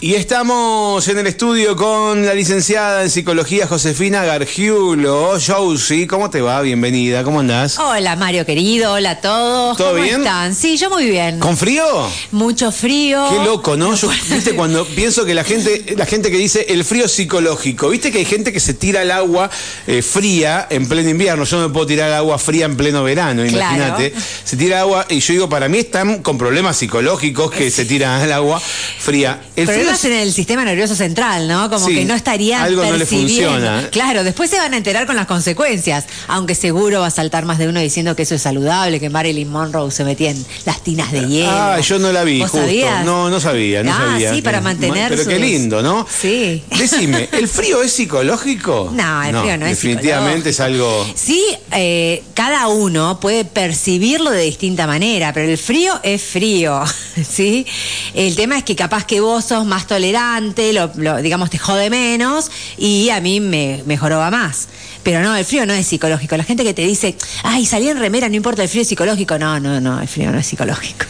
Y estamos en el estudio con la licenciada en psicología Josefina Gargiulo. Josie, ¿cómo te va? Bienvenida, ¿cómo andás? Hola Mario querido, hola a todos. ¿Todo ¿Cómo bien? están? Sí, yo muy bien. ¿Con frío? Mucho frío. Qué loco, ¿no? Yo, viste, cuando pienso que la gente, la gente que dice el frío psicológico, viste que hay gente que se tira al agua eh, fría en pleno invierno. Yo no me puedo tirar al agua fría en pleno verano, Claro. imagínate. Se tira agua y yo digo, para mí están con problemas psicológicos que se tiran al agua fría. El frío En el sistema nervioso central, ¿no? Como Sí, que no estarían algo no le percibiendo. funciona. Claro, después se van a enterar con las consecuencias. Aunque seguro va a saltar más de uno diciendo que eso es saludable, que Marilyn Monroe se metía en las tinas de hielo. Ah, yo no la vi, ¿Vos justo. sabías? No, no sabía, no ah, sabía. sí, para mantener Pero qué lindo, ¿no? Sí. Decime, ¿el frío es psicológico? No, el frío no es Definitivamente es algo. Sí, eh, cada uno puede percibirlo de distinta manera, pero el frío es frío, ¿sí? El tema es que capaz que vos sos más tolerante, lo, lo- digamos, te jode menos y a mí me, me joroba más. Pero no, el frío no es psicológico. La gente que te dice, ay, salí en remera, no importa, el frío es psicológico. No, no, no, el frío no es psicológico.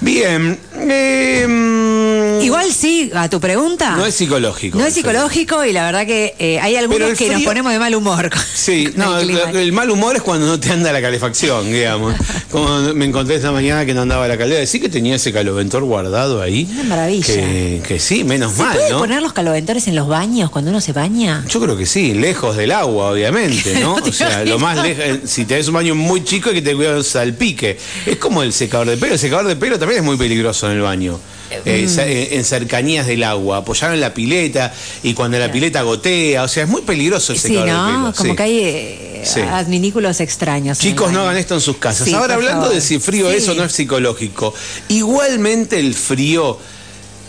Bien. eh, Igual sí, a tu pregunta. No es psicológico. No es psicológico y la verdad que eh, hay algunos que nos ponemos de mal humor. con- Sí, con no, el el, clima. el mal humor es cuando no te anda la calefacción, digamos. Como me encontré esta mañana que no andaba la caldera. Sí que tenía ese caloventor guardado ahí. Una maravilla. Que, que sí, menos ¿Se mal, puede ¿no? poner los caloventores en los baños cuando uno se baña? Yo creo que sí, lejos del agua, obviamente, ¿no? No O sea, lo más lejos, si tenés un baño muy chico hay que te cuidar el salpique. Es como el secador de pelo, el secador de pelo también es muy peligroso en el baño. Eh, sa- eh, en cercanías del agua, apoyar en la pileta y cuando la pileta gotea, o sea, es muy peligroso el Sí, de ¿no? pelo. Como sí. que hay eh, Sí. adminículos extraños. Chicos, no hagan esto en sus casas. Sí, Ahora, hablando favor. de si frío Sí. es o no es psicológico, igualmente el frío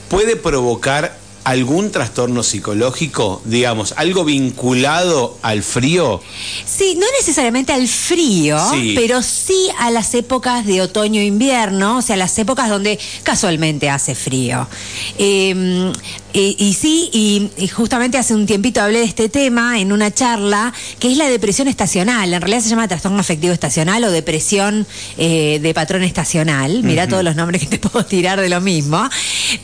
puede provocar algún trastorno psicológico, digamos, algo vinculado al frío. Sí, no necesariamente al frío, Sí. pero sí a las épocas de otoño e invierno, o sea, las épocas donde casualmente hace frío. Eh, y, y sí, y, y justamente hace un tiempito hablé de este tema en una charla, que es la depresión estacional. En realidad se llama trastorno afectivo estacional o depresión eh, de patrón estacional. Mirá todos los nombres que te puedo tirar de lo mismo.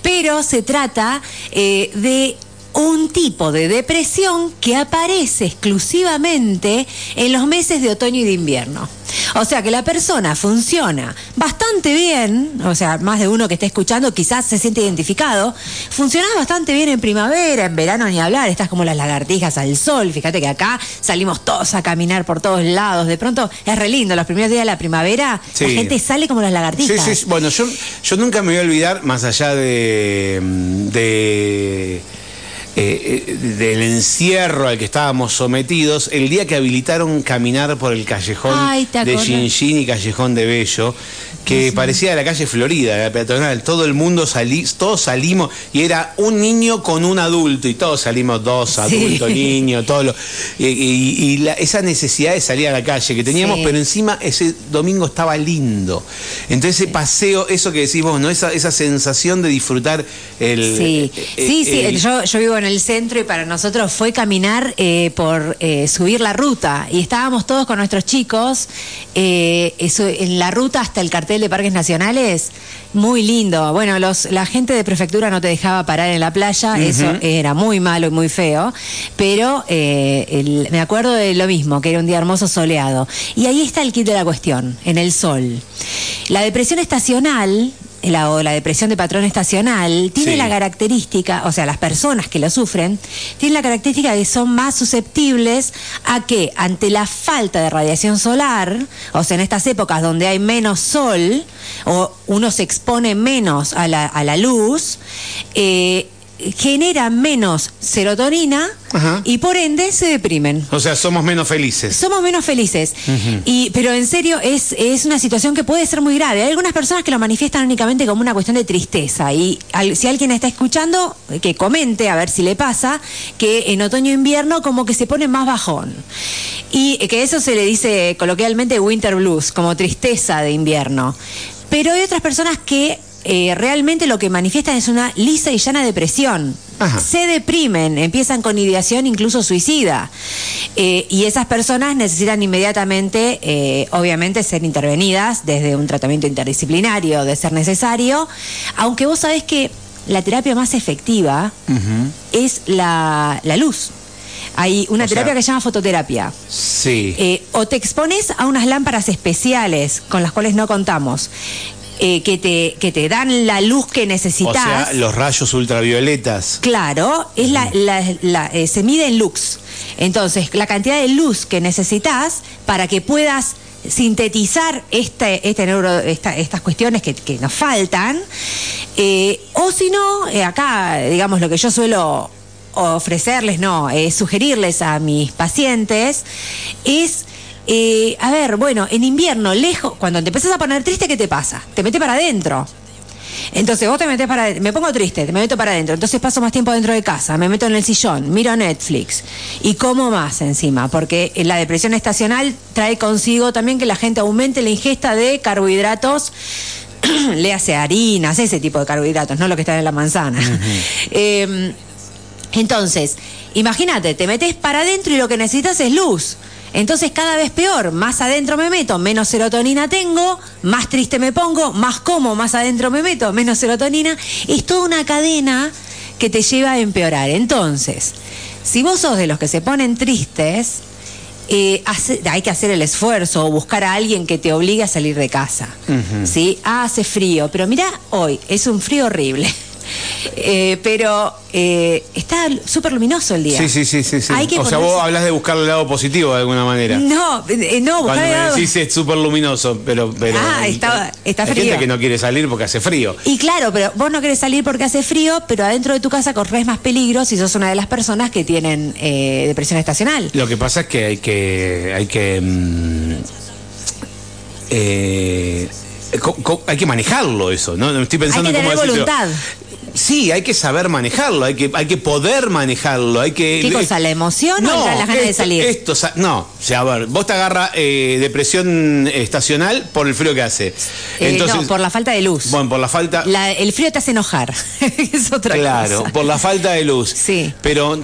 Pero se trata eh, de un tipo de depresión que aparece exclusivamente en los meses de otoño y de invierno. O sea que la persona funciona bastante bien, o sea, más de uno que esté escuchando quizás se siente identificado, funciona bastante bien en primavera, en verano ni hablar, estás como las lagartijas al sol, fíjate que acá salimos todos a caminar por todos lados, de pronto es re lindo, los primeros días de la primavera Sí. la gente sale como las lagartijas. sí, sí. Bueno, yo, yo nunca me voy a olvidar, más allá de, de eh, eh, del encierro al que estábamos sometidos, el día que habilitaron caminar por el callejón Ay, ¿te de? Gingin y Callejón de Bello, que parecía la calle Florida, la peatonal, todo el mundo salí, todos salimos y era un niño con un adulto y todos salimos dos Sí. adultos, niños, todos los- y, y- y la- esa necesidad de salir a la calle que teníamos, Sí. pero encima ese domingo estaba lindo. Entonces ese paseo, eso que decís vos, ¿no? Esa, esa sensación de disfrutar el... Sí, eh, sí, sí. el- Yo, yo vivo en el centro y para nosotros fue caminar eh, por eh, subir la ruta. Y estábamos todos con nuestros chicos eh, eso, en la ruta hasta el cartel de parques nacionales. Muy lindo. Bueno, los, la gente de prefectura no te dejaba parar en la playa. Eso era muy malo y muy feo. Pero el- me acuerdo de lo mismo, que era un día hermoso soleado. Y ahí está el kit de la cuestión, en el sol. La depresión estacional la, o la depresión de patrón estacional tiene Sí. la característica, o sea, las personas que lo sufren, tienen la característica de que son más susceptibles a que ante la falta de radiación solar, o sea, en estas épocas donde hay menos sol, o uno se expone menos a la, a la luz, eh, genera menos serotonina Ajá. y por ende se deprimen. O sea, somos menos felices. Somos menos felices. y, pero en serio, es, es una situación que puede ser muy grave. Hay algunas personas que lo manifiestan únicamente como una cuestión de tristeza. Y al- si alguien está escuchando, que comente a ver si le pasa, que en otoño e invierno como que se pone más bajón. Y que eso se le dice coloquialmente winter blues, como tristeza de invierno. Pero hay otras personas que eh, realmente lo que manifiestan es una lisa y llana depresión. Ajá. Se deprimen, empiezan con ideación incluso suicida. Eh, y esas personas necesitan inmediatamente, eh, obviamente, ser intervenidas desde un tratamiento interdisciplinario, de ser necesario. Aunque vos sabés que la terapia más efectiva es la, la luz. Hay una O terapia sea- que se llama fototerapia. Sí. Eh, o te expones a unas lámparas especiales con las cuales no contamos, eh, que, te, que te dan la luz que o necesitas. sea, los rayos ultravioletas. Claro, es la, la- la- eh, se mide en lux. Entonces, la cantidad de luz que necesitas para que puedas sintetizar este, este neuro, esta- estas cuestiones que, que nos faltan. Eh, o si no, acá, digamos, lo que yo suelo ofrecerles, no, eh, sugerirles a mis pacientes es... eh, a ver, bueno, en invierno, lejos, cuando te empezás a poner triste, ¿qué te pasa? Te metes para adentro. Entonces vos te metes para adentro, me pongo triste, me meto para adentro, entonces paso más tiempo dentro de casa, me meto en el sillón, miro Netflix y como más encima, porque la depresión estacional trae consigo también que la gente aumente la ingesta de carbohidratos, le hace harinas, ese tipo de carbohidratos, no lo que está en la manzana. Eh, entonces, imagínate, te metes para adentro y lo que necesitas es luz. Entonces cada vez peor, más adentro me meto, menos serotonina tengo, más triste me pongo, más como, más adentro me meto, menos serotonina. Es toda una cadena que te lleva a empeorar. Entonces, si vos sos de los que se ponen tristes, eh, hace- hay que hacer el esfuerzo o buscar a alguien que te obligue a salir de casa. ¿sí? Ah, hace frío, pero mira, hoy es un frío horrible. Eh, pero eh, está súper luminoso el día. Sí, sí, sí, sí. sí. Hay que o sea, vos hablas de buscar el lado positivo de alguna manera. No, eh, no, buscar Cuando el me lado- decís es súper luminoso, pero, pero. Ah, está- está hay frío. gente que no quiere salir porque hace frío. Y claro, pero vos no querés salir porque hace frío, pero adentro de tu casa corres más peligro si sos una de las personas que tienen eh, depresión estacional. Lo que pasa es que hay que. Hay que. mm, eh, co- hay que manejarlo eso, ¿no? No Estoy pensando Hay que en cómo tener decírtelo. Sí, hay que saber manejarlo, hay que, hay que poder manejarlo, hay que... ¿Qué cosa, la emoción o las ganas de esto- salir? Esto, no, o sea, a ver, vos te agarra eh, depresión estacional por el frío que hace. Eh, no, por la falta de luz. Bueno, por la falta... La- el frío te hace enojar. es otra Claro, cosa. por la falta de luz. Sí. Pero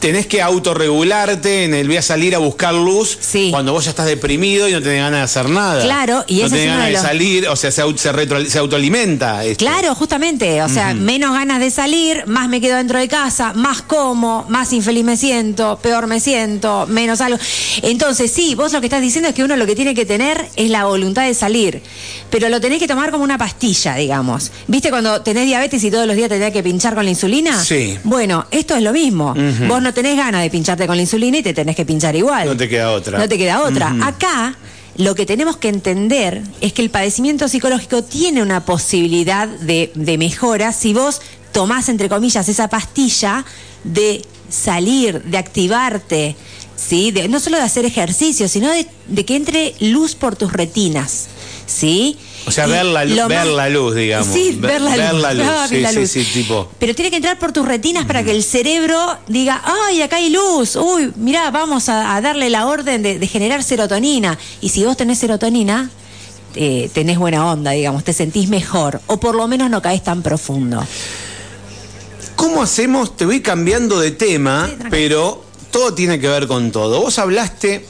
tenés que autorregularte en el voy a salir a buscar luz Sí. cuando vos ya estás deprimido y no tenés ganas de hacer nada. Claro, y no tenés ganas de de, los- salir, o sea, se, retro- se autoalimenta. esto. Claro, justamente, o sea, menos ganas de salir, más me quedo dentro de casa, más como, más infeliz me siento, peor me siento, menos algo. Entonces, sí, vos lo que estás diciendo es que uno lo que tiene que tener es la voluntad de salir, pero lo tenés que tomar como una pastilla, digamos. ¿Viste cuando tenés diabetes y todos los días te tenés que pinchar con la insulina? Sí. Bueno, esto es lo mismo. Vos no tenés ganas de pincharte con la insulina y te tenés que pinchar igual. No te queda otra. No te queda otra. Acá lo que tenemos que entender es que el padecimiento psicológico tiene una posibilidad de, de mejora si vos tomás, entre comillas, esa pastilla de salir, de activarte, ¿sí? De, no solo de hacer ejercicio, sino de, de que entre luz por tus retinas. ¿Sí? O sea, ver la ver la luz, digamos. Sí, Ver- la ver luz. la luz, Ah, sí, la sí, luz. sí, tipo. Pero tiene que entrar por tus retinas para que el cerebro diga, ay, acá hay luz, uy, mirá, vamos a, a darle la orden de, de generar serotonina. Y si vos tenés serotonina, eh, tenés buena onda, digamos, te sentís mejor, o por lo menos no caes tan profundo. ¿Cómo hacemos? Te voy cambiando de tema, Sí, pero todo tiene que ver con todo. Vos hablaste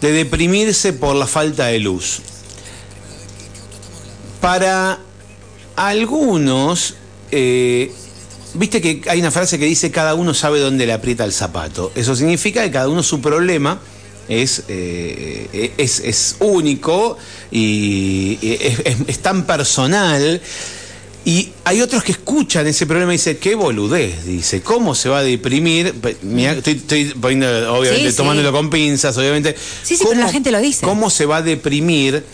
de deprimirse por la falta de luz. Para algunos, eh, viste que hay una frase que dice cada uno sabe dónde le aprieta el zapato. Eso significa que cada uno su problema es, eh, es, es único y es, es- es tan personal. Y hay otros que escuchan ese problema y dicen, qué boludez, dice, ¿cómo se va a deprimir? Mira, estoy, estoy poniendo, obviamente, Sí, sí. tomándolo con pinzas, obviamente. Sí, sí, pero la gente lo dice. ¿Cómo se va a deprimir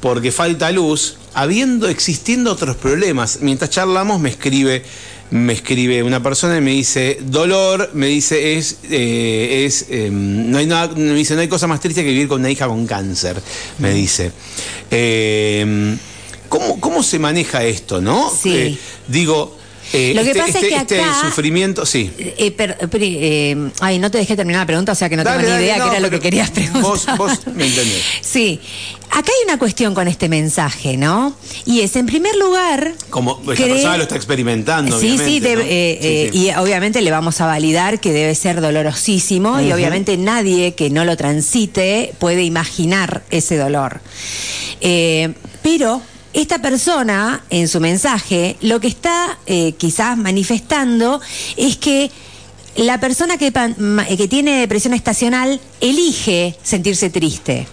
porque falta luz, habiendo, existiendo otros problemas? Mientras charlamos me escribe, me escribe una persona y me dice, dolor, me dice, es, eh, es, eh, no hay nada, me dice, no hay cosa más triste que vivir con una hija con cáncer, me dice. Eh, ¿cómo, ¿Cómo se maneja esto, no? Sí. Eh, digo, eh, Lo que este, pasa es este- que este acá- sufrimiento, sí. Eh, per- per- eh, ay, no te dejé terminar la pregunta, o sea que no Dale, tengo ni dale, idea no, qué era lo que querías preguntar. vos- vos me entendés. Sí, acá hay una cuestión con este mensaje, ¿no? Y es, en primer lugar... Como esta cree- persona lo está experimentando, Sí, sí, obviamente, debe- ¿no? eh, Sí, sí. y obviamente le vamos a validar que debe ser dolorosísimo y obviamente nadie que no lo transite puede imaginar ese dolor. Eh, pero esta persona, en su mensaje, lo que está eh, quizás manifestando es que la persona que, que tiene depresión estacional elige sentirse triste.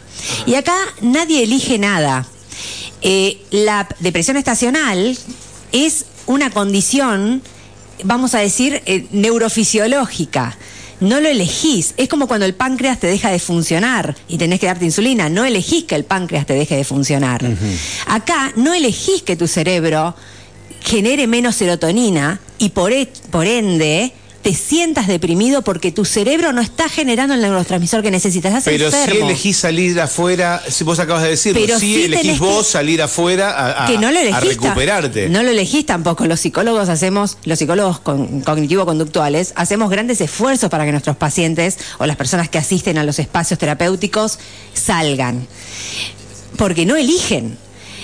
Y acá nadie elige nada. Eh, la depresión estacional es una condición, vamos a decir, eh, neurofisiológica. No lo elegís. Es como cuando el páncreas te deja de funcionar y tenés que darte insulina. No elegís que el páncreas te deje de funcionar. Acá no elegís que tu cerebro genere menos serotonina y por, e, por ende te sientas deprimido porque tu cerebro no está generando el neurotransmisor que necesitas. pero si elegís salir afuera, si vos acabas de decir, pero si elegís vos salir afuera a, que no lo a, recuperarte. No lo elegís tampoco. Los psicólogos hacemos, los psicólogos cognitivo-conductuales, hacemos grandes esfuerzos para que nuestros pacientes o las personas que asisten a los espacios terapéuticos salgan. Porque no eligen.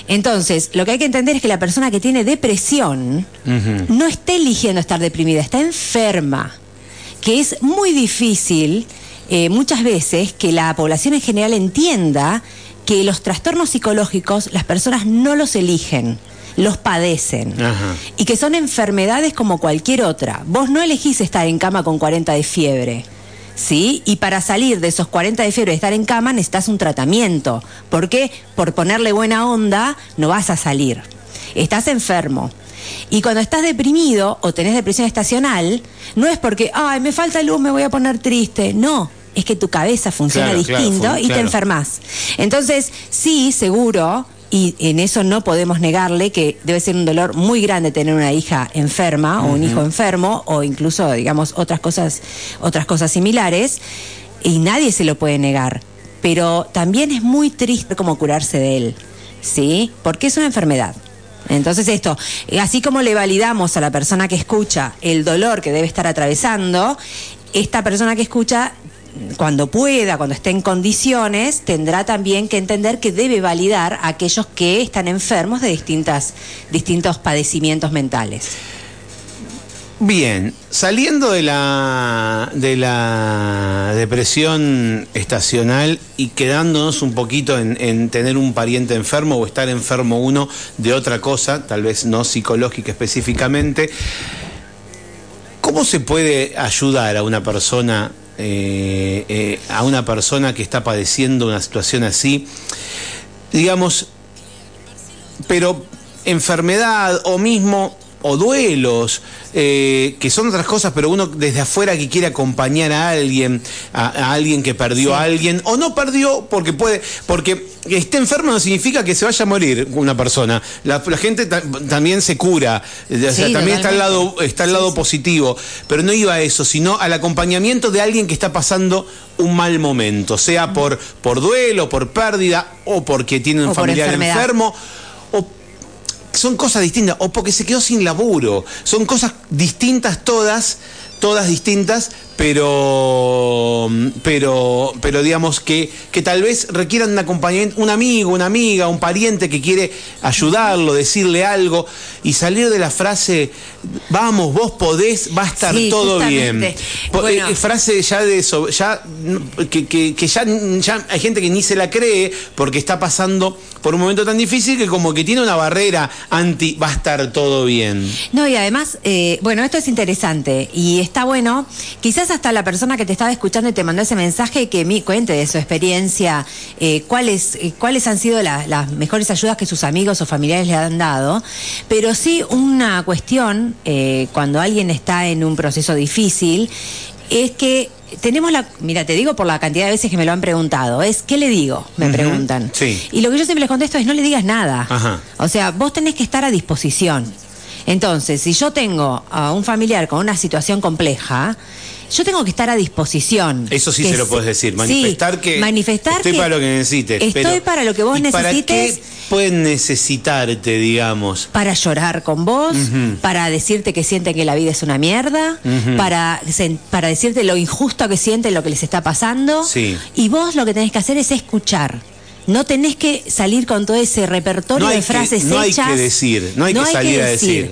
Entonces, lo que hay que entender es que la persona que tiene depresión no está eligiendo estar deprimida, está enferma, que es muy difícil eh, muchas veces que la población en general entienda que los trastornos psicológicos las personas no los eligen los padecen y que son enfermedades como cualquier otra. Vos no elegís estar en cama con 40 de fiebre. ¿Sí? Y para salir de esos 40 de fiebre y estar en cama necesitas un tratamiento. ¿Por qué? Por ponerle buena onda no vas a salir. Estás enfermo. Y cuando estás deprimido o tenés depresión estacional, no es porque, ay, me falta luz, me voy a poner triste. No, es que tu cabeza funciona distinto y te enfermas. Entonces, sí, seguro, y en eso no podemos negarle que debe ser un dolor muy grande tener una hija enferma o un hijo enfermo o incluso digamos otras cosas otras cosas similares y nadie se lo puede negar. Pero también es muy triste cómo curarse de él sí porque es una enfermedad. Entonces esto, así como le validamos a la persona que escucha el dolor que debe estar atravesando, esta persona que escucha cuando pueda, cuando esté en condiciones, tendrá también que entender que debe validar a aquellos que están enfermos de distintas, distintos padecimientos mentales. Bien, saliendo de la, de la depresión estacional y quedándonos un poquito en, en, tener un pariente enfermo o estar enfermo uno de otra cosa, tal vez no psicológica específicamente, ¿cómo se puede ayudar a una persona eh, eh, a una persona que está padeciendo una situación así, digamos, pero enfermedad o mismo o duelos, eh, que son otras cosas, pero uno desde afuera que quiere acompañar a alguien, a, alguien que perdió a alguien, o no perdió porque puede, porque esté enfermo no significa que se vaya a morir una persona. La, gente también se cura, también está al lado, está al lado positivo, pero no iba a eso, sino al acompañamiento de alguien que está pasando un mal momento, sea por, por duelo, por pérdida, o porque tiene un familiar enfermo son cosas distintas, o porque se quedó sin laburo, son cosas distintas todas, todas distintas, pero, pero, pero digamos que, que tal vez requieran un acompañamiento, un amigo, una amiga, un pariente que quiere ayudarlo, decirle algo y salir de la frase, vamos, vos podés, va a estar todo bien. Eh, frase ya de eso, ya que, que, que ya, ya hay gente que ni se la cree porque está pasando por un momento tan difícil que como que tiene una barrera anti va a estar todo bien. No, y además, eh, bueno, esto es interesante y está bueno, quizás hasta la persona que te estaba escuchando y te mandó ese mensaje que me cuente de su experiencia, eh, cuáles, eh, cuáles han sido las mejores ayudas que sus amigos o familiares le han dado, pero sí una cuestión, cuando alguien está en un proceso difícil, es que tenemos la, mira, te digo por la cantidad de veces que me lo han preguntado, es ¿qué le digo? Me preguntan. Sí. Y lo que yo siempre les contesto es no le digas nada. O sea, vos tenés que estar a disposición. Entonces, si yo tengo a un familiar con una situación compleja, yo tengo que estar a disposición. Eso sí se lo puedes decir, manifestar que manifestar estoy para lo que necesites. Estoy para lo que vos necesites. ¿Para qué pueden necesitarte, digamos? Para llorar con vos, para decirte que sienten que la vida es una mierda, para, para decirte lo injusto que sienten lo que les está pasando. Sí. Y vos lo que tenés que hacer es escuchar. No tenés que salir con todo ese repertorio de frases hechas. No hay que decir, no hay que salir a decir.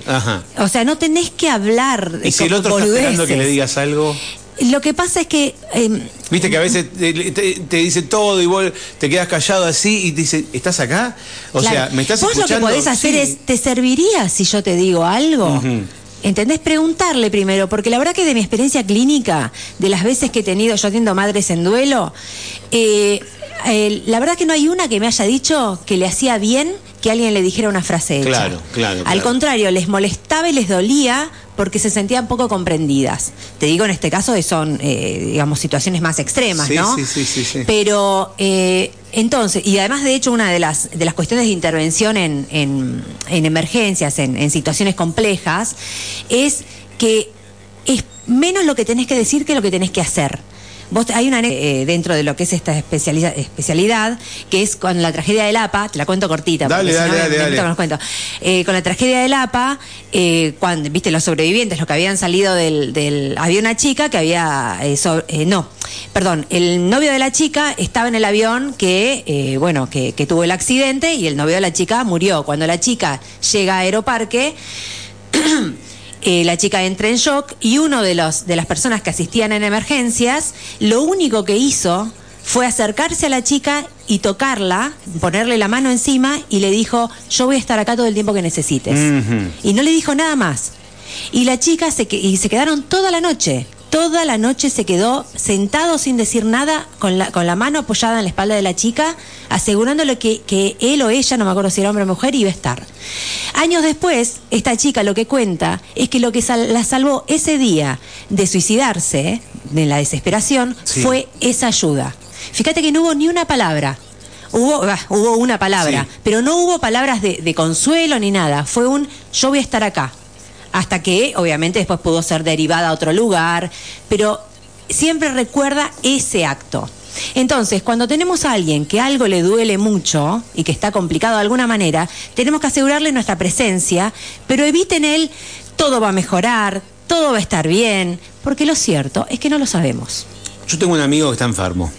O sea, no tenés que hablar. ¿Y si el otro está esperando que le digas algo? Lo que pasa es que. eh, Viste que a veces te, te- te dice todo y vos te quedas callado así y te dice, ¿estás acá? O Claro. sea, ¿me estás Vos escuchando? lo que podés hacer Sí. es, ¿te serviría si yo te digo algo? Ujú. ¿Entendés? Preguntarle primero, porque la verdad que de mi experiencia clínica, de las veces que he tenido, yo atiendo madres en duelo, eh, eh, la verdad que no hay una que me haya dicho que le hacía bien que alguien le dijera una frase hecha. Claro, claro, Al claro. contrario, les molestaba y les dolía porque se sentían poco comprendidas. Te digo en este caso que son, eh, digamos, situaciones más extremas, Sí, ¿no? sí, sí, sí, sí. Pero eh, entonces, y además de hecho una de las, de las cuestiones de intervención en, en- en emergencias, en, en situaciones complejas, es que es menos lo que tenés que decir que lo que tenés que hacer. Vos, hay una eh, dentro de lo que es esta especializa- especialidad, que es con la tragedia del APA, te la cuento cortita. Dale, si dale, no dale, me dale. los cuentos. Eh, con la tragedia del APA, eh, cuando, viste, los sobrevivientes, los que habían salido del, del- había una chica que había, no, perdón, el novio de la chica estaba en el avión que, bueno, que, que tuvo el accidente y el novio de la chica murió. Cuando la chica llega a Aeroparque, eh, la chica entra en shock y uno de, los, de las personas que asistían en emergencias, lo único que hizo fue acercarse a la chica y tocarla, ponerle la mano encima y le dijo, yo voy a estar acá todo el tiempo que necesites. Y no le dijo nada más. Y la chica se, y se quedaron toda la noche. Toda la noche se quedó sentado sin decir nada, con la, con la mano apoyada en la espalda de la chica, asegurándole que, que él o ella, no me acuerdo si era hombre o mujer, iba a estar. Años después, esta chica lo que cuenta es que lo que sal- la salvó ese día de suicidarse, de la desesperación, Sí. fue esa ayuda. Fíjate que no hubo ni una palabra. Hubo, bah, hubo una palabra, Sí. pero no hubo palabras de, de consuelo ni nada. Fue un yo voy a estar acá. Hasta que, obviamente, después pudo ser derivada a otro lugar. Pero siempre recuerda ese acto. Entonces, cuando tenemos a alguien que algo le duele mucho y que está complicado de alguna manera, tenemos que asegurarle nuestra presencia, pero eviten él, todo va a mejorar, todo va a estar bien, porque lo cierto es que no lo sabemos. Yo tengo un amigo que está enfermo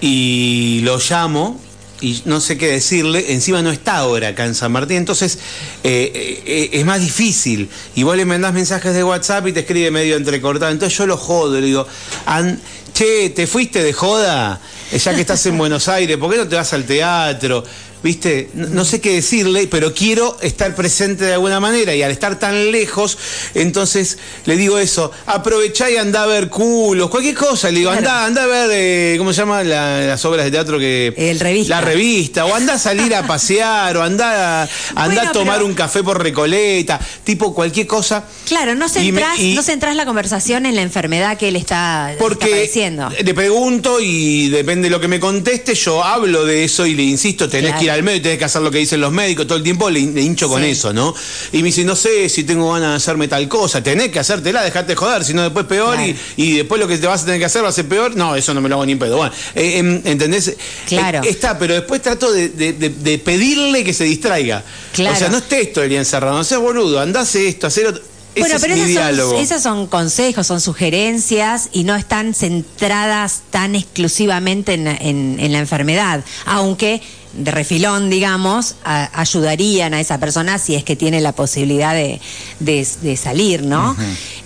y lo llamo y no sé qué decirle, encima no está ahora acá en San Martín, entonces eh, eh, es más difícil. Y vos le mandás mensajes de WhatsApp y te escribe medio entrecortado, entonces yo lo jodo, le digo, "An- che, ¿te fuiste de joda? Eh, Ya que estás en Buenos Aires, ¿por qué no te vas al teatro? ¿Viste? No, no sé qué decirle, pero quiero estar presente de alguna manera y al estar tan lejos, entonces le digo eso, aprovechá y andá a ver culos, cualquier cosa, le digo, Claro. andá, andá a ver, eh, ¿cómo se llama? La- las obras de teatro que... El revista. La revista, o andá a salir a pasear, o andá a, andá Bueno, a tomar pero- un café por Recoleta, tipo cualquier cosa. Claro, no me- centrás, y- no centrás la conversación en la enfermedad que él está, está porque padeciendo. le pregunto y depende de lo que me conteste, yo hablo de eso y le insisto, tenés Claro. que ir al médico, tenés que hacer lo que dicen los médicos, todo el tiempo le, hincho con Sí. eso, ¿no? Y me dice, no sé si tengo ganas de hacerme tal cosa, tenés que hacértela, dejate de joder, si no después peor Claro. y, y después lo que te vas a tener que hacer va a ser peor, no, eso no me lo hago ni en pedo. Bueno, eh, em, ¿entendés? Claro. Eh, está, pero después trato de, de- de- de pedirle que se distraiga. Claro. O sea, no estés todo el día encerrado, no seas boludo, andase esto, hacer otro. Ese Bueno, es pero mi esas son, esas son consejos, son sugerencias y no están centradas tan exclusivamente en, en- en la enfermedad, aunque de refilón, digamos, a- ayudarían a esa persona si es que tiene la posibilidad de, de- de salir, ¿no?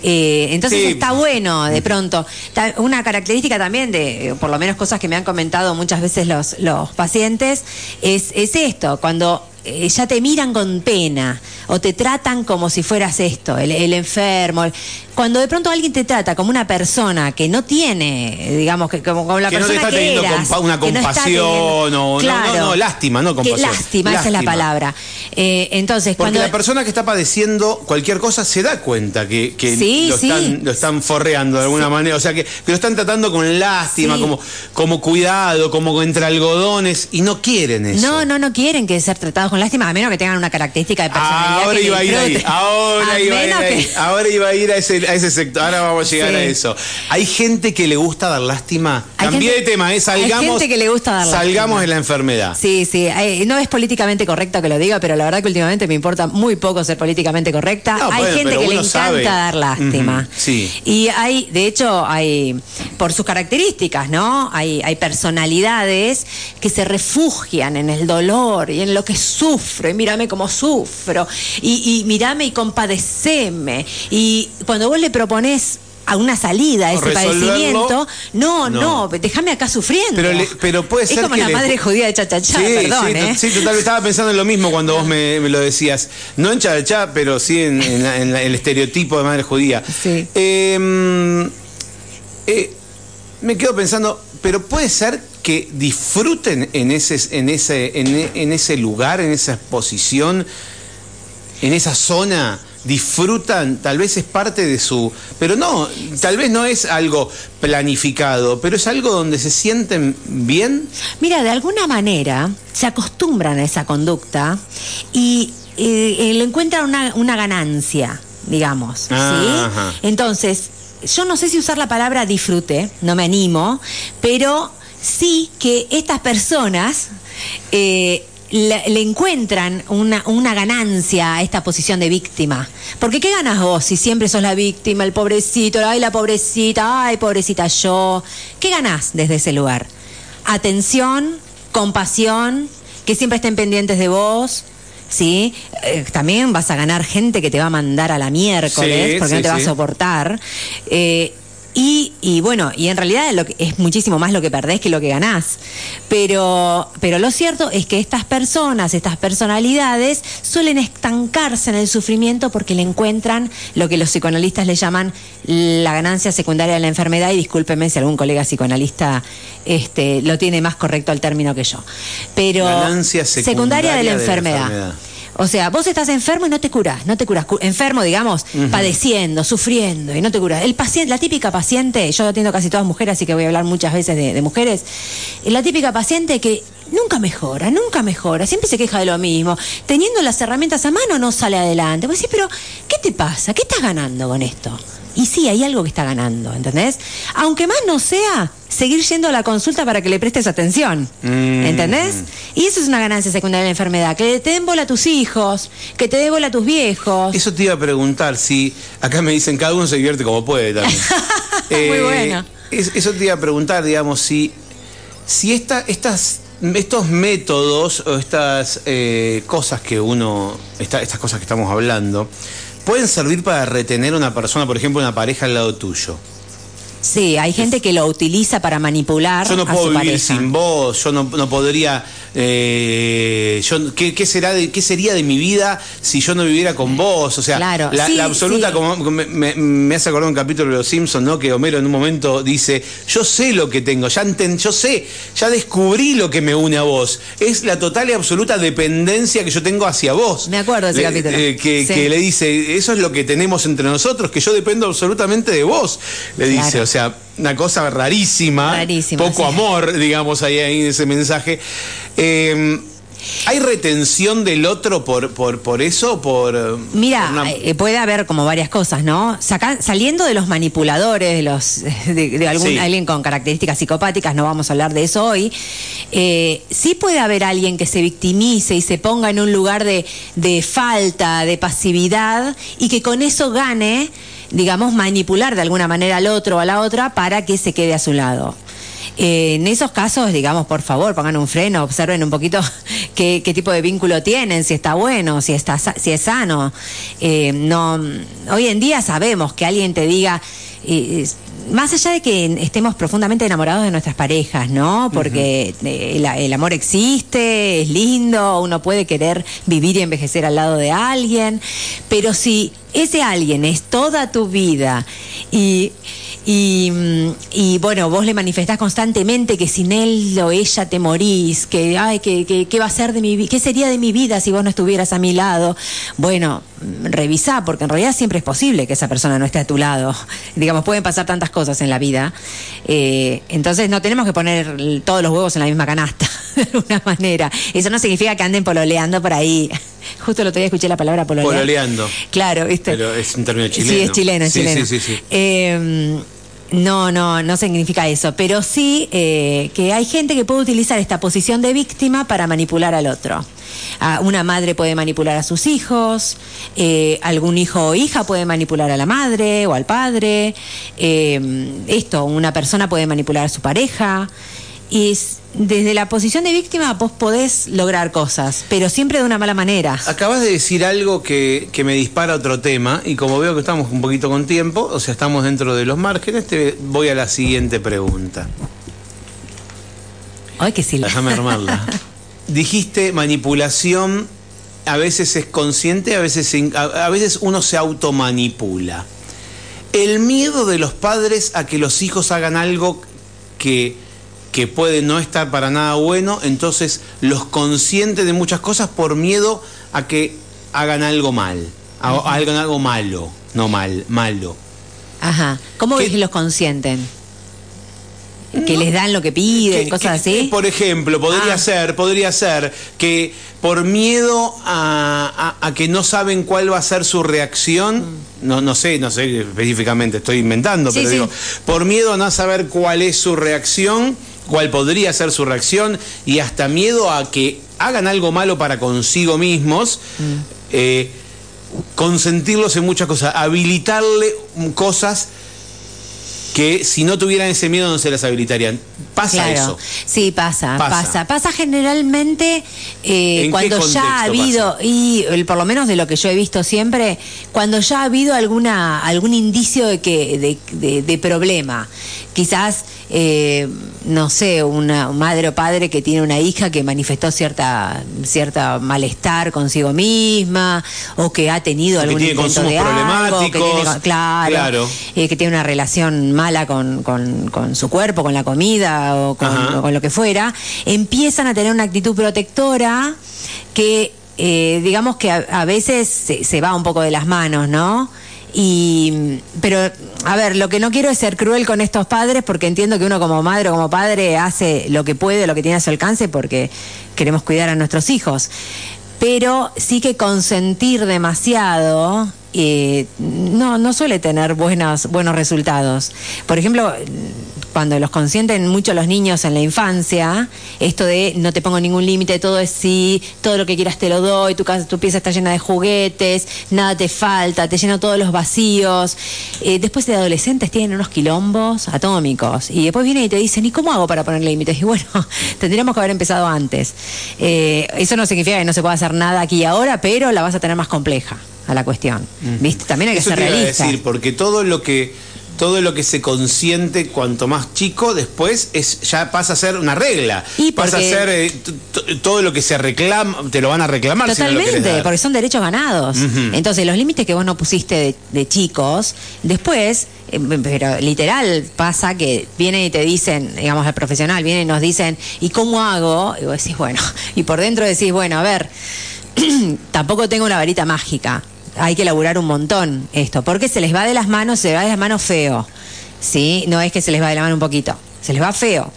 Eh, entonces Sí. está bueno, de pronto. Una característica también de, eh, por lo menos cosas que me han comentado muchas veces los, los pacientes, es, es esto, cuando eh, ya te miran con pena o te tratan como si fueras esto, el, el enfermo. el- Cuando de pronto alguien te trata como una persona que no tiene, digamos, que como, como la Que no te persona está que teniendo eras, compa- una que no está compasión teniendo- o- no, Claro. no, no, lástima, no compasión. lástima, esa es la palabra. Eh, entonces, Porque cuando... la persona que está padeciendo cualquier cosa se da cuenta que, que Sí, lo, sí. están, lo están forreando de alguna manera. O sea, que, que lo están tratando con lástima, como, como cuidado, como entre algodones, y no quieren eso. No, no, no quieren que ser tratados con lástima, a menos que tengan una característica de personalidad Ahora que iba a ir ahí, ahora A iba a ir ahí, ahora iba a ir a ese, a ese sector, ahora vamos a llegar Sí. a eso. Hay gente que le gusta dar lástima. Hay Cambié gente- de tema, ¿eh? hay salgamos, gente que le gusta dar salgamos de la enfermedad. Sí, sí, eh, no es políticamente correcto que lo diga, pero la verdad que últimamente me importa muy poco ser políticamente correcta. No, hay bueno, gente que le encanta sabe. dar lástima. Sí. Y hay, de hecho, hay, por sus características, ¿no? Hay, hay personalidades que se refugian en el dolor y en lo que sufro, y mírame cómo sufro, y, y mírame y compadeceme. Y cuando vos le propones a una salida a ese padecimiento. No, no, déjame acá sufriendo. Pero, pero puede ser. Es como la madre judía de Chachachá, perdón. Sí, ¿eh? sí, total, estaba pensando en lo mismo cuando vos me, lo decías. No en Chachachá, pero sí en, el estereotipo de madre judía. Sí. Em, eh, me quedo pensando, pero puede ser que disfruten en ese, en ese, en ese lugar, en esa exposición, en esa zona disfrutan, tal vez es parte de su... Pero no, tal vez no es algo planificado, pero es algo donde se sienten bien. Mira, de alguna manera se acostumbran a esa conducta y eh, le encuentran una, ganancia, digamos. ¿sí? Ah, Entonces, yo no sé si usar la palabra disfrute, no me animo, pero sí que estas personas eh, le, encuentran una, una, ganancia a esta posición de víctima. Porque ¿qué ganas vos si siempre sos la víctima, el pobrecito, ay la pobrecita, ay pobrecita yo? ¿Qué ganás desde ese lugar? Atención, compasión, que siempre estén pendientes de vos. ¿Sí? Eh, también vas a ganar gente que te va a mandar a la miércoles porque no te va a soportar. Eh, y, bueno, y en realidad lo es muchísimo más lo que perdés que lo que ganás. Pero, pero lo cierto es que estas personas, estas personalidades, suelen estancarse en el sufrimiento porque le encuentran lo que los psicoanalistas le llaman la ganancia secundaria de la enfermedad. Y discúlpeme si algún colega psicoanalista este, lo tiene más correcto al término que yo. Pero ganancia secundaria, de la enfermedad. O sea, vos estás enfermo y no te curas, no te curas. Enfermo, digamos, padeciendo, sufriendo y no te curas. El paciente, la típica paciente, yo atiendo casi todas mujeres, así que voy a hablar muchas veces de, mujeres. La típica paciente que nunca mejora, nunca mejora, siempre se queja de lo mismo. Teniendo las herramientas a mano no sale adelante. Vos decís, pero ¿qué te pasa? ¿Qué estás ganando con esto? Y sí, hay algo que está ganando, ¿entendés? Aunque más no sea seguir yendo a la consulta para que le prestes atención, mm. ¿entendés? Y eso es una ganancia secundaria de la enfermedad, que te den bola a tus hijos, que te den bola a tus viejos. Eso te iba a preguntar, si acá me dicen cada uno se divierte como puede también. Muy eh, bueno. eso te iba a preguntar, digamos, si, si esta, estas estos métodos o estas eh, cosas que uno, estas cosas que estamos hablando, pueden servir para retener a una persona, por ejemplo, una pareja al lado tuyo. Sí, hay gente que lo utiliza para manipular. Yo no puedo vivir sin vos, yo no, no podría eh, yo, ¿qué, será de, ¿qué sería de mi vida si yo no viviera con vos? O sea, la, absoluta, como me, hace acordar un capítulo de Los Simpsons, ¿no? Que Homero en un momento dice, yo sé lo que tengo, ya yo sé, ya descubrí lo que me une a vos. Es la total y absoluta dependencia que yo tengo hacia vos. Me acuerdo de ese capítulo. Eh, que, le dice, eso es lo que tenemos entre nosotros, que yo dependo absolutamente de vos, le dice. O sea, una cosa rarísima, poco amor, digamos, ahí, ahí en ese mensaje. Em, ¿Hay retención del otro por, por, por eso? Por, Mira, eh, puede haber como varias cosas, ¿no? saliendo de los manipuladores, de los de, algún, alguien con características psicopáticas, no vamos a hablar de eso hoy, eh, sí puede haber alguien que se victimice y se ponga en un lugar de, de falta, de pasividad, y que con eso gane digamos, manipular de alguna manera al otro o a la otra para que se quede a su lado. Eh, en esos casos, digamos, por favor, pongan un freno, observen un poquito qué, tipo de vínculo tienen, si está bueno, si, está, si es sano. Eh, no, hoy en día sabemos que alguien te diga, eh, más allá de que estemos profundamente enamorados de nuestras parejas, ¿no? Porque el, amor existe, es lindo, uno puede querer vivir y envejecer al lado de alguien, pero si ese alguien es toda tu vida y y, bueno, vos le manifestás constantemente que sin él o ella te morís, que, ay, que, va a ser de mi qué sería de mi vida si vos no estuvieras a mi lado. Bueno, revisá, porque en realidad siempre es posible que esa persona no esté a tu lado. Digamos, pueden pasar tantas cosas en la vida. Eh, entonces no tenemos que poner todos los huevos en la misma canasta, de alguna manera. Eso no significa que anden pololeando por ahí. Justo el otro día escuché la palabra pololeando. Pololeando. Claro, ¿viste? Pero es un término chileno. Sí, es chileno, es chileno. Sí, sí, sí. Eh, no, no, no significa eso, pero sí eh, que hay gente que puede utilizar esta posición de víctima para manipular al otro. Ah, una madre puede manipular a sus hijos, eh, algún hijo o hija puede manipular a la madre o al padre, eh, esto, una persona puede manipular a su pareja. Y es- desde la posición de víctima vos podés lograr cosas, pero siempre de una mala manera. Acabas de decir algo que, que me dispara otro tema y como veo que estamos un poquito con tiempo, o sea, estamos dentro de los márgenes, te voy a la siguiente pregunta. Ay, que sí. Déjame armarla. Dijiste manipulación, a veces es consciente, a veces, a veces uno se automanipula. El miedo de los padres a que los hijos hagan algo que, que puede no estar para nada bueno, entonces los consiente de muchas cosas por miedo a que hagan algo mal, a- hagan algo malo, no mal, malo. Ajá. ¿Cómo ¿Qué? ves que los consienten? ¿Que les dan lo que piden, Que- cosas que- así? que, por ejemplo, podría Ah. ser, podría ser que por miedo a, a- a que no saben cuál va a ser su reacción, no, no sé, no sé específicamente, estoy inventando, Mm. Sí, pero sí. digo, por miedo a no saber cuál es su reacción, cuál podría ser su reacción, y hasta miedo a que hagan algo malo para consigo mismos, Mm. eh, consentirlos en muchas cosas, habilitarle cosas que si no tuvieran ese miedo no se las habilitarían. Pasa Claro. eso. Sí, pasa, Pasa. pasa. Pasa, generalmente eh, ¿En qué cuando ya ha habido, pasa? y el- por lo menos de lo que yo he visto siempre, cuando ya ha habido alguna algún indicio de que de, de- de problema. Quizás, eh, no sé, una madre o padre que tiene una hija que manifestó cierta, cierta malestar consigo misma, o que ha tenido que algún tiene intento consumos de algo, que tiene- claro, Claro. eh, que tiene una relación mala con, con- con su cuerpo, con la comida o con, Ajá. o con lo que fuera, empiezan a tener una actitud protectora que, eh, digamos que a, a veces se, se va un poco de las manos, ¿no? Y, pero, a ver, lo que no quiero es ser cruel con estos padres porque entiendo que uno como madre o como padre hace lo que puede, lo que tiene a su alcance porque queremos cuidar a nuestros hijos. Pero sí que consentir demasiado eh, no, no suele tener buenos, buenos resultados. Por ejemplo, cuando los consienten mucho los niños en la infancia, esto de no te pongo ningún límite, todo es sí, todo lo que quieras te lo doy, tu, casa, tu pieza está llena de juguetes, nada te falta, te lleno todos los vacíos. Eh, después de adolescentes tienen unos quilombos atómicos y después vienen y te dicen, ¿y cómo hago para poner límites? Y bueno, tendríamos que haber empezado antes. Eh, eso no significa que no se pueda hacer nada aquí y ahora, pero la vas a tener más compleja a la cuestión. ¿Viste? También hay que Eso ser te iba a realista. decir, porque todo lo que todo lo que se consiente cuanto más chico después es ya pasa a ser una regla Y pasa a ser eh, todo lo que se reclama te lo van a reclamar si no lo querés Totalmente, dar. porque son derechos ganados. Entonces, los límites que vos no pusiste de, de chicos, después, eh, pero literal pasa que vienen y te dicen, digamos, el profesional, vienen y nos dicen, ¿y cómo hago? Y vos decís, bueno, y por dentro decís, bueno, a ver, tampoco tengo una varita mágica. Hay que elaborar un montón esto, porque se les va de las manos, se les va de las manos feo. ¿Sí? No es que se les va de la mano un poquito, se les va feo.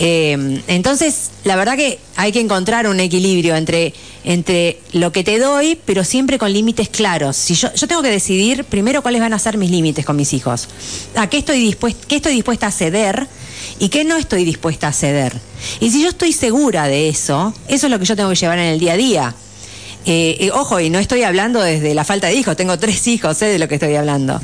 Eh, entonces, la verdad que hay que encontrar un equilibrio entre, entre lo que te doy, pero siempre con límites claros. Si yo, yo tengo que decidir primero cuáles van a ser mis límites con mis hijos. ¿A qué estoy, dispuesta, qué estoy dispuesta a ceder? ¿Y qué no estoy dispuesta a ceder? Y si yo estoy segura de eso, eso es lo que yo tengo que llevar en el día a día. Eh, eh, ojo, y no estoy hablando desde la falta de hijos, tengo tres hijos, sé de lo que estoy hablando.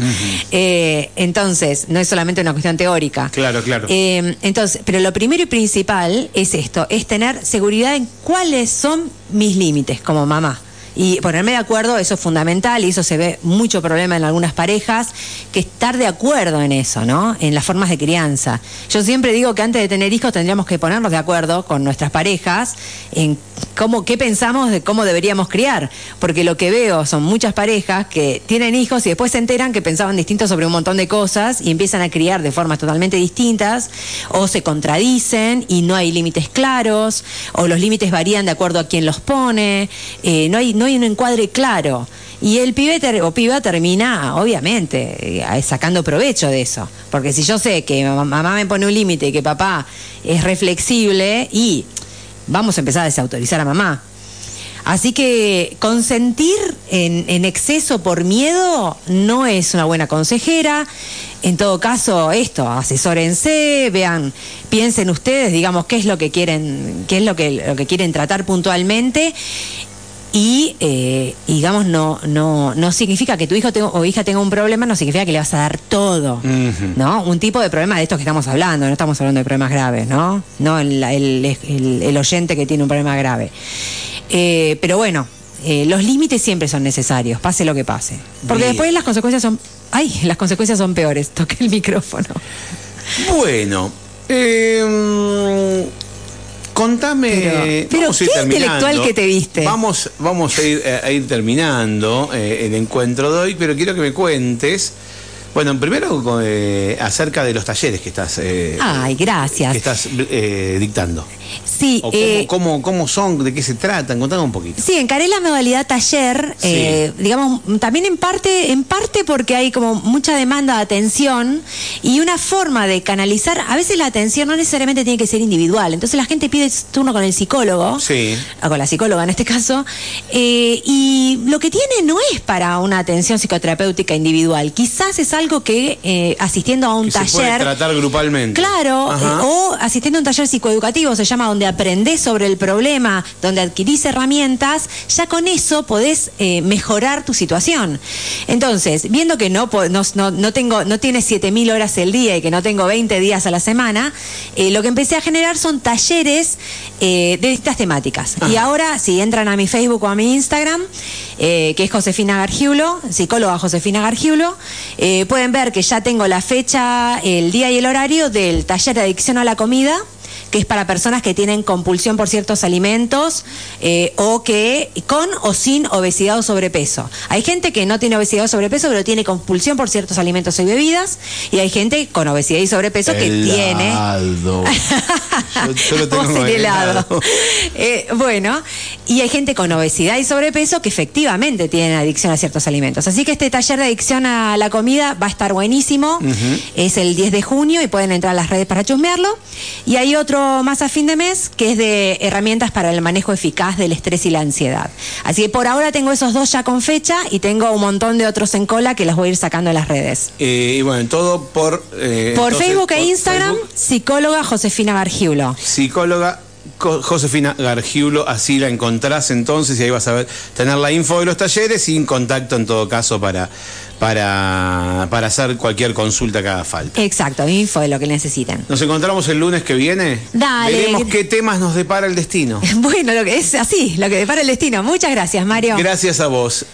Eh, entonces, no es solamente una cuestión teórica. Claro, claro. Eh, entonces, pero lo primero y principal es esto, es tener seguridad en cuáles son mis límites como mamá. Y ponerme de acuerdo, eso es fundamental y eso se ve mucho problema en algunas parejas, que estar de acuerdo en eso, ¿no? En las formas de crianza. Yo siempre digo que antes de tener hijos tendríamos que ponernos de acuerdo con nuestras parejas en cómo, qué pensamos de cómo deberíamos criar. Porque lo que veo son muchas parejas que tienen hijos y después se enteran que pensaban distinto sobre un montón de cosas y empiezan a criar de formas totalmente distintas o se contradicen y no hay límites claros o los límites varían de acuerdo a quién los pone, eh, no, hay, no hay un encuadre claro. Y el pibe o piba termina, obviamente, eh, sacando provecho de eso. Porque si yo sé que mam- mamá me pone un límite y que papá es reflexible y vamos a empezar a desautorizar a mamá. Así que consentir en, en exceso por miedo no es una buena consejera. En todo caso, esto, asesórense, vean, piensen ustedes, digamos, qué es lo que quieren, qué es lo que, lo que quieren tratar puntualmente. Y, eh, digamos, no, no, no significa que tu hijo o hija tenga un problema, no significa que le vas a dar todo, ¿no? Un tipo de problema de estos que estamos hablando, no estamos hablando de problemas graves, ¿no? No el, el, oyente que tiene un problema grave. Eh, pero bueno, eh, los límites siempre son necesarios, pase lo que pase. Porque después las consecuencias son... ¡Ay! Las consecuencias son peores. Toqué el micrófono. Bueno. Eh, Contame. Pero, ¿qué intelectual que te viste? Vamos, vamos a, ir, a ir terminando eh, el encuentro de hoy, pero quiero que me cuentes. Bueno, primero eh, acerca de los talleres que estás, eh, Ay, gracias. Que estás dictando. Sí. O eh, cómo, cómo, son? ¿De qué se tratan? Contame un poquito. Sí, encaré la modalidad taller, eh, digamos, también en parte, en parte porque hay como mucha demanda de atención y una forma de canalizar, a veces la atención no necesariamente tiene que ser individual, entonces la gente pide turno con el psicólogo, sí. o con la psicóloga en este caso, eh, y lo que tiene no es para una atención psicoterapéutica individual, quizás es algo que asistiendo a un taller... Se puede tratar grupalmente. Claro, o asistiendo a un taller psicoeducativo, se llama donde aprendés sobre el problema, donde adquirís herramientas, ya con eso podés eh, mejorar tu situación. Entonces, viendo que no, no, no, tengo, no tiene 7.000 horas el día y que no tengo 20 días a la semana, eh, lo que empecé a generar son talleres eh, de distintas temáticas. Y ahora, si entran a mi Facebook o a mi Instagram, que es Josefina Gargiulo, psicóloga Josefina Gargiulo, pueden ver que ya tengo la fecha, el día y el horario del taller de adicción a la comida que es para personas que tienen compulsión por ciertos alimentos eh, o que con o sin obesidad o sobrepeso. Hay gente que no tiene obesidad o sobrepeso, pero tiene compulsión por ciertos alimentos y bebidas, y hay gente con obesidad y sobrepeso que tiene. yo, lo tengo helado. Eh, bueno, y hay gente con obesidad y sobrepeso que efectivamente tienen adicción a ciertos alimentos. Así que este taller de adicción a la comida va a estar buenísimo. Es el 10 de junio y pueden entrar a las redes para chusmearlo. Y hay otro más a fin de mes, que es de herramientas para el manejo eficaz del estrés y la ansiedad. Así que por ahora tengo esos dos ya con fecha y tengo un montón de otros en cola que las voy a ir sacando en las redes. Eh, y bueno, todo por... Eh, por Facebook e Instagram, psicóloga Josefina Gargiulo. Psicóloga Josefina Gargiulo, así la encontrás entonces y ahí vas a ver, tener la info de los talleres y en contacto en todo caso para, para, para hacer cualquier consulta que haga falta. Exacto, info de lo que necesiten. Nos encontramos el lunes que viene. Dale. Veremos qué temas nos depara el destino. bueno, lo que es así, lo que depara el destino. Muchas gracias, Mario. Gracias a vos.